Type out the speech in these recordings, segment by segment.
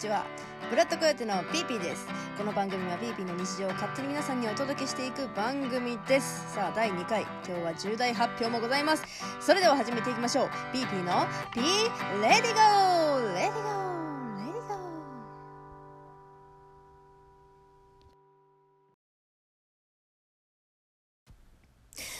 ちは。ブラッドコヨテのピーピーです。この番組はピーピーの日常を勝手に皆さんにお届けしていく番組です。さあ第2回。今日は重大発表もございます。それでは始めていきましょう。ピーピーの P ready go ready go ready go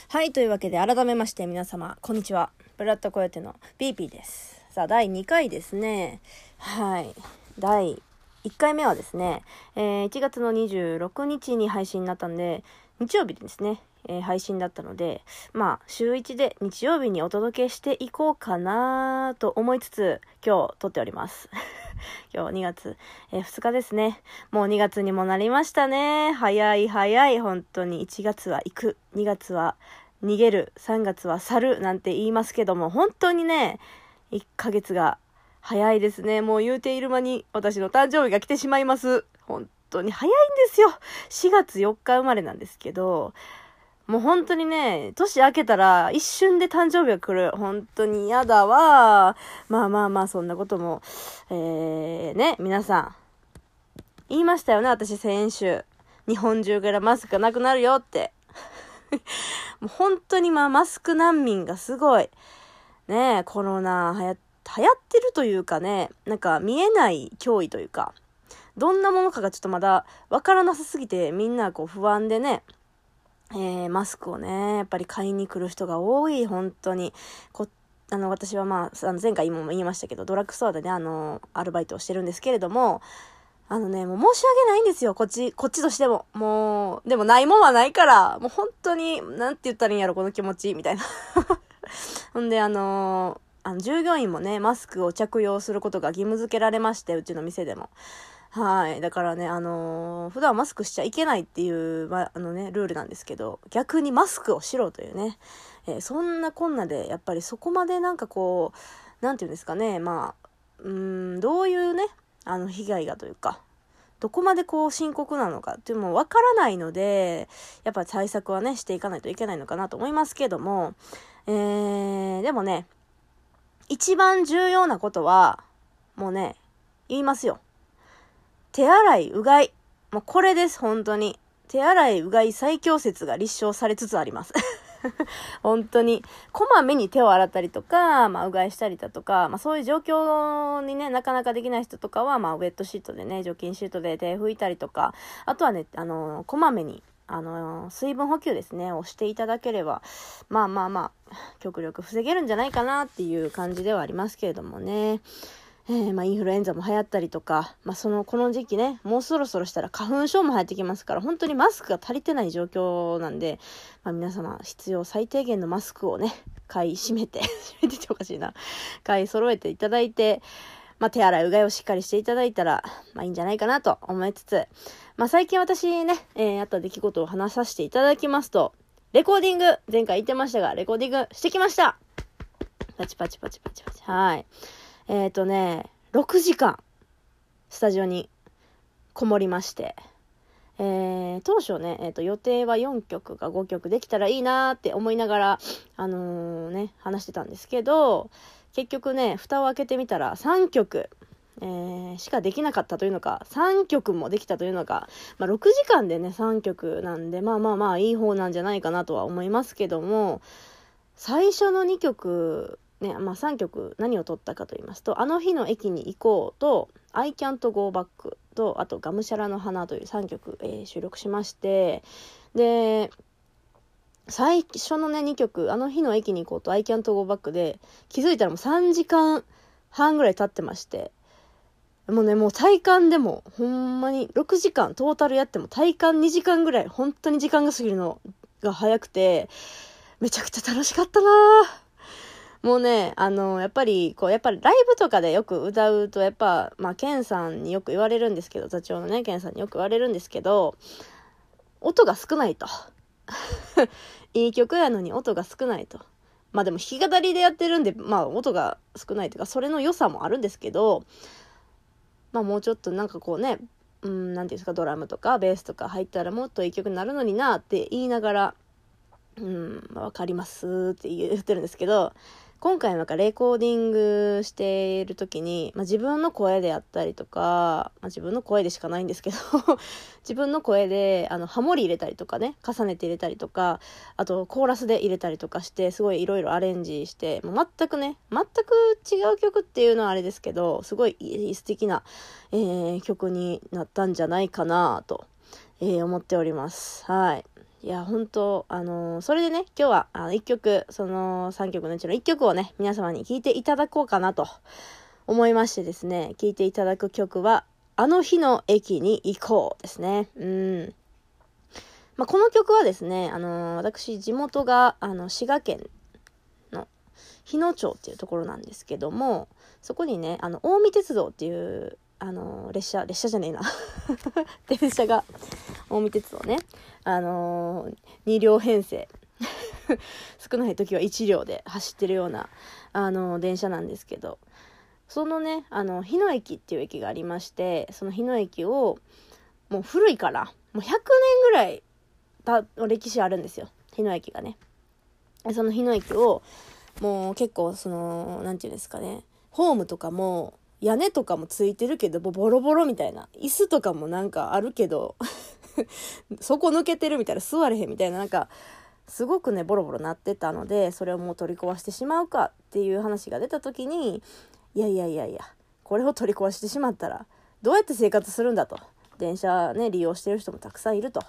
はい、というわけで改めまして皆様、こんにちは。ブラッドコヨテのピーピーです。さあ、第2回ですね。はい。第1回目はですね、えー1月の26日に配信になったんで、日曜日ですね、えー配信だったので、まあ、週1で日曜日にお届けしていこうかなと思いつつ、今日撮っております。今日2月、えー2日ですね。もう2月にもなりましたね。早い早い、本当に。1月は行く、2月は逃げる、3月は去るなんて言いますけども、本当にね、1ヶ月が早いですね。もう言うている間に私の誕生日が来てしまいます。本当に早いんですよ。4月4日生まれなんですけど、もう本当にね、年明けたら一瞬で誕生日が来る。本当に嫌だわ。まあまあまあ、そんなことも、えー、ね、皆さん、言いましたよね、私先週。日本中からマスクがなくなるよって。もう本当にまあマスク難民がすごい。ねえ、コロナ流行流行ってるというかね、なんか見えない脅威というか、どんなものかがちょっとまだわからなさすぎてみんなこう不安でね、えー、マスクをね、やっぱり買いに来る人が多い、本当に。こあの、私はまあ、あの前回も言いましたけど、ドラッグストアでね、あの、アルバイトをしてるんですけれども、あのね、もう申し訳ないんですよ、こっち、こっちとしても。もう、でもないもんはないから、もう本当に、なんて言ったらいいんやろ、この気持ち、みたいな。ほんで、あのあの、従業員もね、マスクを着用することが義務付けられまして、うちの店でも。はい。だからね、あのー普段マスクしちゃいけないっていう、まあ、のね、ルールなんですけど、逆にマスクをしろというね、えーそんなこんなで、やっぱりそこまでなんかこう、なんていうんですかね、まあ、うん、どういうね、あの、被害がというか、どこまでこう深刻なのかっていうのもわからないので、やっぱ対策はね、していかないといけないのかなと思いますけども、えー、でもね、一番重要なことは、もうね、言いますよ。手洗い、うがい。もうこれです、本当に。手洗い、うがい最強説が立証されつつあります。本当に。こまめに手を洗ったりとか、まあ、うがいしたりだとか、まあ、そういう状況にね、なかなかできない人とかは、まあ、ウェットシートでね、除菌シートで手拭いたりとか、あとはね、あの、こまめに、あの、水分補給ですね、をしていただければ、まあまあまあ、極力防げるんじゃないかなっていう感じではありますけれどもね。えーまあ、インフルエンザも流行ったりとか、まあ、その、この時期ね、もうそろそろしたら花粉症も流行ってきますから、本当にマスクが足りてない状況なんで、まあ、皆様、必要最低限のマスクをね、買い占めて、占めてておかしいな、買い揃えていただいて、まあ、手洗いうがいをしっかりしていただいたら、まあ、いいんじゃないかなと思いつつ、まあ、最近私ね、えー、あった出来事を話させていただきますと、レコーディング、前回言ってましたが、レコーディングしてきましたパチパチパチパチパチ。はい。えっ、ー、とね、6時間、スタジオにこもりまして、えー、当初ね、えっ、と、予定は4曲か5曲できたらいいなーって思いながら、あのーね、話してたんですけど、結局ね、蓋を開けてみたら3曲、えーしかできなかったというのか、3曲もできたというのか、まあ、6時間でね、3曲なんで、まあまあまあ、いい方なんじゃないかなとは思いますけども、最初の2曲、ね、まあ3曲何を取ったかと言いますと、あの日の駅に行こうと、I can't go back と、あと、がむしゃらの花という3曲、えー収録しまして、で、最初のね、2曲、あの日の駅に行こうと、I can't go back で、気づいたらもう3時間半ぐらい経ってまして、もうね、もう体感でも、ほんまに6時間トータルやっても体感2時間ぐらい、本当に時間が過ぎるのが早くて、めちゃくちゃ楽しかったなもうね、あの、やっぱり、こう、やっぱりライブとかでよく歌うと、やっぱ、まあ、ケンさんによく言われるんですけど、座長のね、ケンさんによく言われるんですけど、音が少ないと。いい曲やのに音が少ないと。まあでも弾き語りでやってるんで、まあ音が少ないというか、それの良さもあるんですけど、まあもうちょっとなんかこうね、うん、なんていうんですか、ドラムとかベースとか入ったらもっといい曲になるのになって言いながら、うん、まあわかりますって言ってるんですけど、今回なんかレコーディングしている時に、まあ、自分の声であったりとか、まあ、自分の声でしかないんですけど 自分の声であのハモリ入れたりとかね重ねて入れたりとかあとコーラスで入れたりとかしてすごいいろいろアレンジしてもう全くね全く違う曲っていうのはあれですけどすごい素敵な、えー、曲になったんじゃないかなと、えー、思っておりますはい。いや、本当あのー、それでね、今日は、あの、1曲、その3曲のうちの1曲をね、皆様に聴いていただこうかなと思いましてですね、聴いていただく曲は、あの日の駅に行こうですね。うん。まあ、この曲はですね、あのー、私、地元が、あの、滋賀県の日野町っていうところなんですけども、そこにね、あの、近江鉄道っていう、あのー、列車、列車じゃねえな。電車が、近江鉄道ね、あのー、2両編成。少ない時は1両で走ってるような、あのー、電車なんですけど。そのねあの日野駅っていう駅がありましてその日野駅をもう古いからもう100年ぐらいた歴史あるんですよ。日野駅がね。その日野駅をもう結構その何て言うんですかね。ホームとかも屋根とかもついてるけどボロボロみたいな。椅子とかもなんかあるけど。そこ抜けてるみたいな座れへんみたいななんかすごくねボロボロなってたのでそれをもう取り壊してしまうかっていう話が出た時にいやいやいやいやこれを取り壊してしまったらどうやって生活するんだと。電車ね利用してる人もたくさんいると。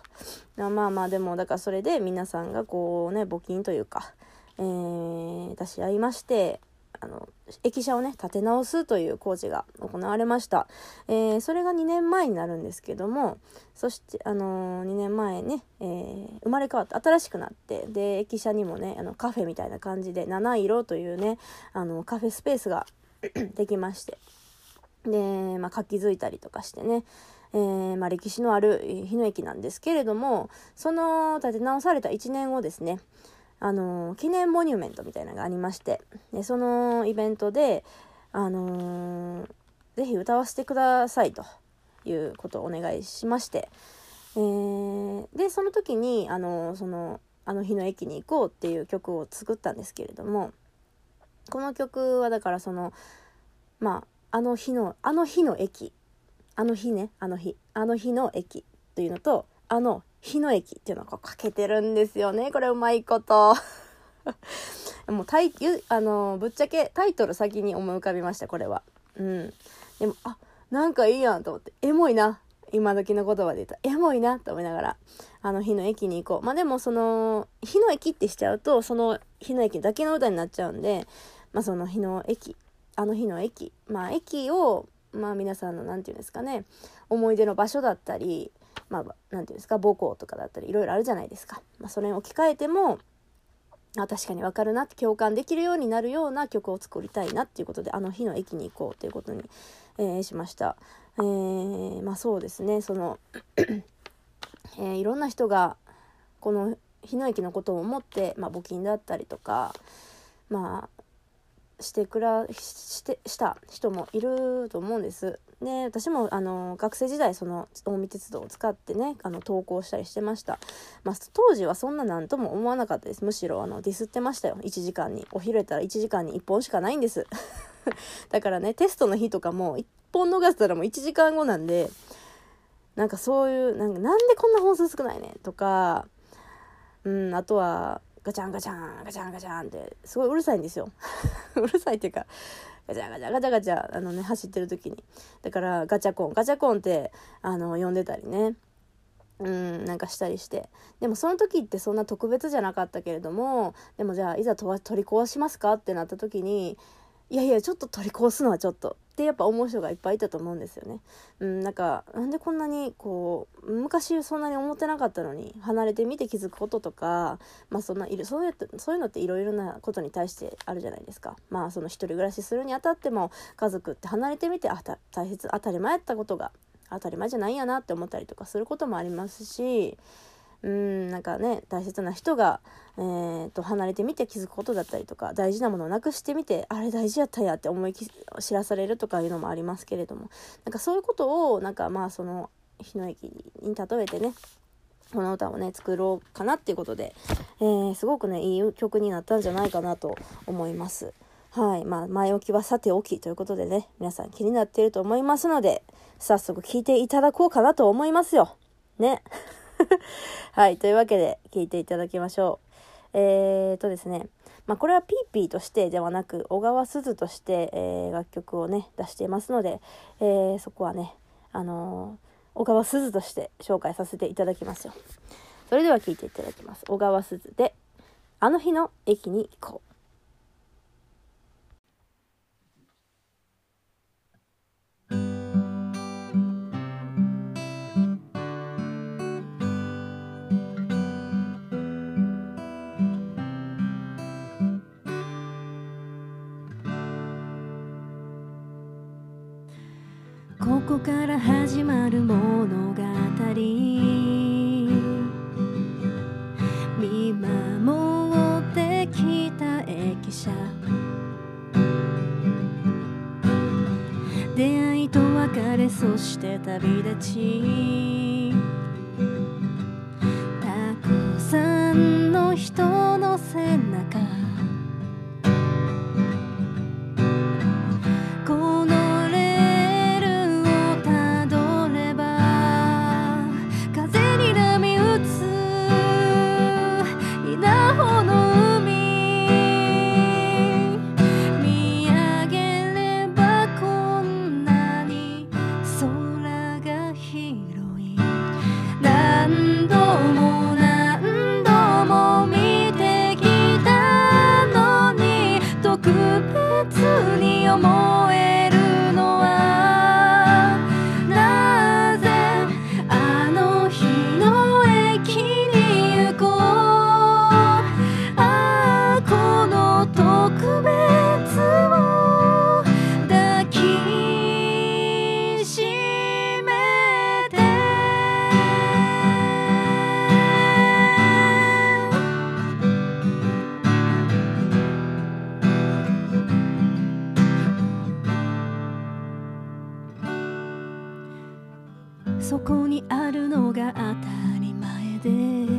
まあまあでもだからそれで皆さんがこうね募金というか、えー、出し合いましてあの駅舎をね建て直すという工事が行われました、えー、それが2年前になるんですけどもそして、あのー、2年前ね、えー、生まれ変わって新しくなってで駅舎にもねあのカフェみたいな感じで七色というねあのカフェスペースが できましてで、まあ、活気づいたりとかしてねえー、まあ、歴史のある日野駅なんですけれどもその建て直された1年後ですねあの記念モニュメントみたいなのがありましてでそのイベントで、あのー、ぜひ歌わせてくださいということをお願いしまして、えー、でその時に、あのー、そのあの日の駅に行こうっていう曲を作ったんですけれどもこの曲はだからそのまああの日のあの日の駅あの日ねあの日あの日の駅というのとあの日野駅っていうのをこうかけてるんですよね。これうまいこと。もうタイあのぶっちゃけタイトル先に思い浮かびましたこれは。うん。でもあなんかいいやんと思ってエモいな今時の言葉で言ったエモいなと思いながらあの日の駅に行こう。まあでもその日の駅ってしちゃうとその日の駅だけの歌になっちゃうんでまあその日の駅あの日の駅まあ駅をまあ皆さんの何て言うんですかね思い出の場所だったりまあ、なんていうんですか母校とかだったりいろいろあるじゃないですか、まあ、それに置き換えてもあ確かに分かるなって共感できるようになるような曲を作りたいなっていうことであの日の駅に行こうということに、えー、しました、えー、まあそうですね。その えー、いろんな人がこの日の駅のことを思って、まあ、募金だったりとかまあしてくらしてした人もいると思うんです。で私もあの学生時代その近江鉄道を使ってねあの投稿したりしてました、まあ、当時はそんな何とも思わなかったです。むしろあのディスってましたよ。1時間に。お昼やったら1時間に1本しかないんです。だからねテストの日とかも1本逃したらもう1時間後なんでなんかそういうなんかなんでこんな本数少ないね？とかうんあとはガチャンガチャンガチャンガチャンってすごいうるさいんですよ。うるさいっていうかガチャガチャガチャガチャあのね走ってる時に。だからガチャコン。ガチャコンってあの呼んでたりね。うんなんかしたりして。でもその時ってそんな特別じゃなかったけれどもでもじゃあいざ取り壊しますか？ってなった時にいやいやちょっと取り壊すのはちょっとってやっぱ思う人がいっぱいいたと思うんですよね。うん、なんかなんでこんなにこう昔そんなに思ってなかったのに離れてみて気づくこととかまあそんないるそういうそういうのっていろいろなことに対してあるじゃないですか。まあその一人暮らしするにあたっても家族って離れてみてあた大切当たり前やったことが当たり前じゃないんやなって思ったりとかすることもありますしうんなんかね大切な人が、えーと、離れてみて気づくことだったりとか大事なものをなくしてみてあれ大事やったやって思い知らされるとかいうのもありますけれどもなんかそういうことをなんかまあその日の駅に例えてねこの歌をね、作ろうかなっていうことで、えー、すごくね、いい曲になったんじゃないかなと思います。はい。まあ、前置きはさておきということでね、皆さん気になっていると思いますので、早速聴いていただこうかなと思いますよ。ね。はい。というわけで、聴いていただきましょう。えーとですね、まあ、これはピーピーとしてではなく、小川鈴として、えー、楽曲をね、出していますので、えー、そこはね、あのー小川鈴として紹介させていただきますよ。それでは聴いていただきます。小川鈴で、あの日の駅に行こう。こから始まる物語。見守ってきた駅舎。出会いと別れそして旅立ち。たくさんの人の背中。そこにあるのが当たり前で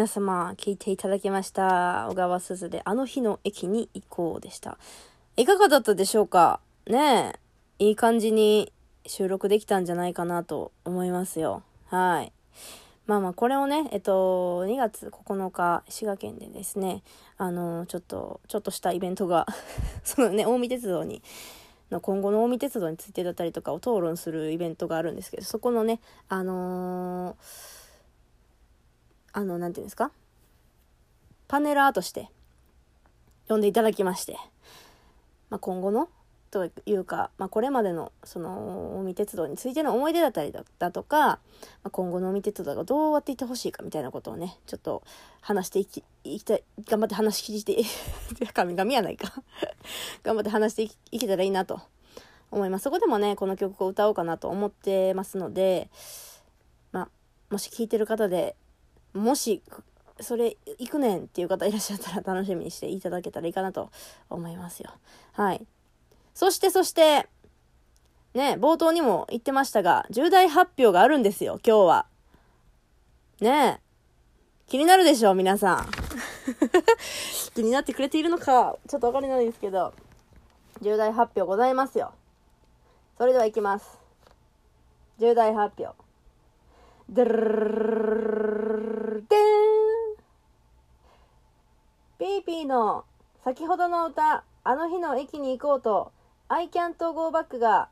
皆様、聞いていただきました。小川すずで、あの日の駅に行こうでした。いかがだったでしょうか？ねえ、いい感じに収録できたんじゃないかなと思いますよ。はい。まあまあ、これをね、えっと、2月9日、滋賀県でですね、あの、ちょっと、ちょっとしたイベントが そのね、近江鉄道に、の今後の近江鉄道についてだったりとかを討論するイベントがあるんですけど、そこのね、あのーあの、なんていうんですか？パネラーとして呼んでいただきまして、まあ、今後のというか、まあ、これまでのその近江鉄道についての思い出だったりだとか、まあ、今後の近江鉄道がどうやっていってほしいかみたいなことをねちょっと話していきいきたい頑張って話聞いて 神々やないか。頑張って話していけたらいいなと思います。そこでもねこの曲を歌おうかなと思ってますのでまあもし聴いてる方でもし、それ行くねんっていう方いらっしゃったら楽しみにしていただけたらいいかなと思いますよ。はい。そしてそして、ね、冒頭にも言ってましたが、重大発表があるんですよ、今日は。ね気になるでしょう、皆さん。気になってくれているのか、ちょっとわかりないですけど、重大発表ございますよ。それでは行きます。重大発表。ドゥルルでーんピーの先ほどの歌、あの日の駅に行こうと、I can't go back が、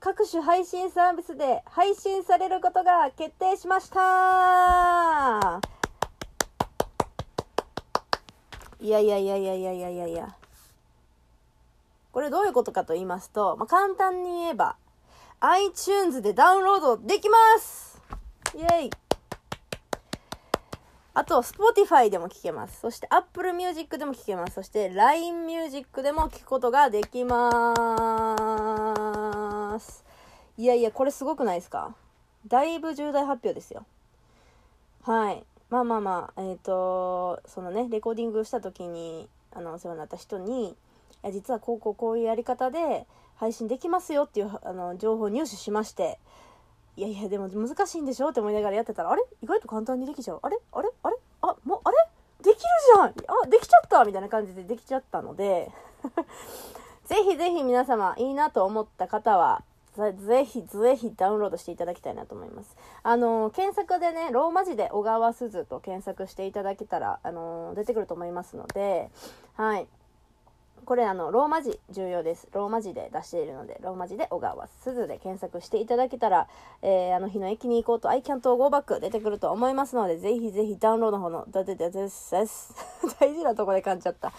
各種配信サービスで配信されることが決定しました。いやいやいやいやいやいやいやいや。これどういうことかと言いますと、まあ、簡単に言えば、iTunes でダウンロードできます。イェイ。あと、Spotify でも聴けます。そして Apple Music でも聴けます。そして LINE Music でも聴くことができます。いやいや、これすごくないですか？だいぶ重大発表ですよ。はい。まあまあまあ、えっ、ー、と、そのね、レコーディングした時に、あの、お世話になった人に、実はこうこうこういうやり方で、配信できますよっていうあの情報を入手しましていやいやでも難しいんでしょって思いながらやってたらあれ？意外と簡単にできちゃう。あれ？あれ？あれ？あもうあれ？できるじゃん！あできちゃったみたいな感じでできちゃったので。ぜひぜひ皆様いいなと思った方はぜひぜひダウンロードしていただきたいなと思います。あの検索でね、ローマ字で小川鈴と検索していただけたら、あの出てくると思いますので、はい。これあの、ローマ字重要です。ローマ字で出しているので、ローマ字で小川鈴で検索していただけたら、えー、あの日の駅に行こうと I can't go back 出てくると思いますので、ぜひぜひダウンロードの方の、だででですです。大事なとこで噛んじゃった。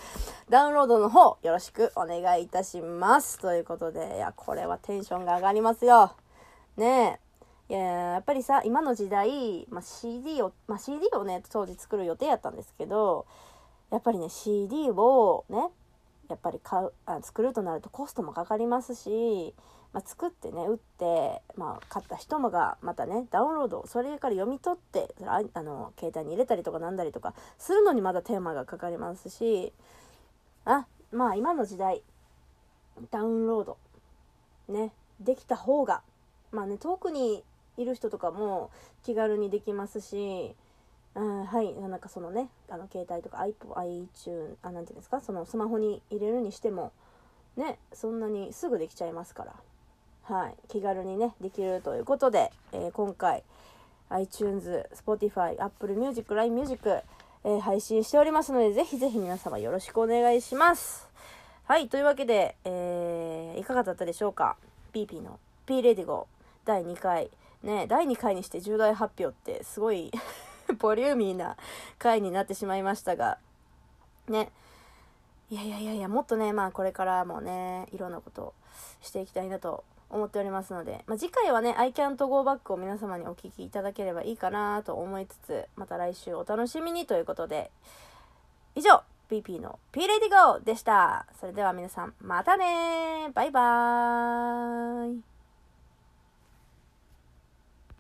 ダウンロードの方、よろしくお願いいたします。ということで、いや、これはテンションが上がりますよ。ねえ。いややっぱりさ今の時代、まあ、CD を、まあ、CD をね当時作る予定やったんですけどやっぱりね CD をねやっぱり買うあ作るとなるとコストもかかりますし、まあ、作ってね売って、まあ、買った人もがまたねダウンロードそれから読み取ってああの携帯に入れたりとかなんだりとかするのにまだテーマがかかりますしあまあ今の時代ダウンロードねできた方がまあね遠くにいる人とかも気軽にできますしあはい。なんかそのねあの携帯とか iTunes あなんていうんですか？そのスマホに入れるにしてもねそんなにすぐできちゃいますから。はい。気軽にねできるということで、えー、今回 iTunes、Spotify、Apple Music、LINE Music、えー、配信しておりますのでぜひぜひ皆様よろしくお願いします。はい。というわけで、えー、いかがだったでしょうか？PP の P レディゴ第2回。ね第2回にして重大発表ってすごい ボリューミーな回になってしまいましたが、ね。いやいやいやいや、もっとね、まあこれからもね、いろんなことをしていきたいなと思っておりますので、まあ、次回はね、I can't go back を皆様にお聞きいただければいいかなと思いつつ、また来週お楽しみにということで、以上、PP の P レディゴーでした。それでは皆さん、またねバイバーイ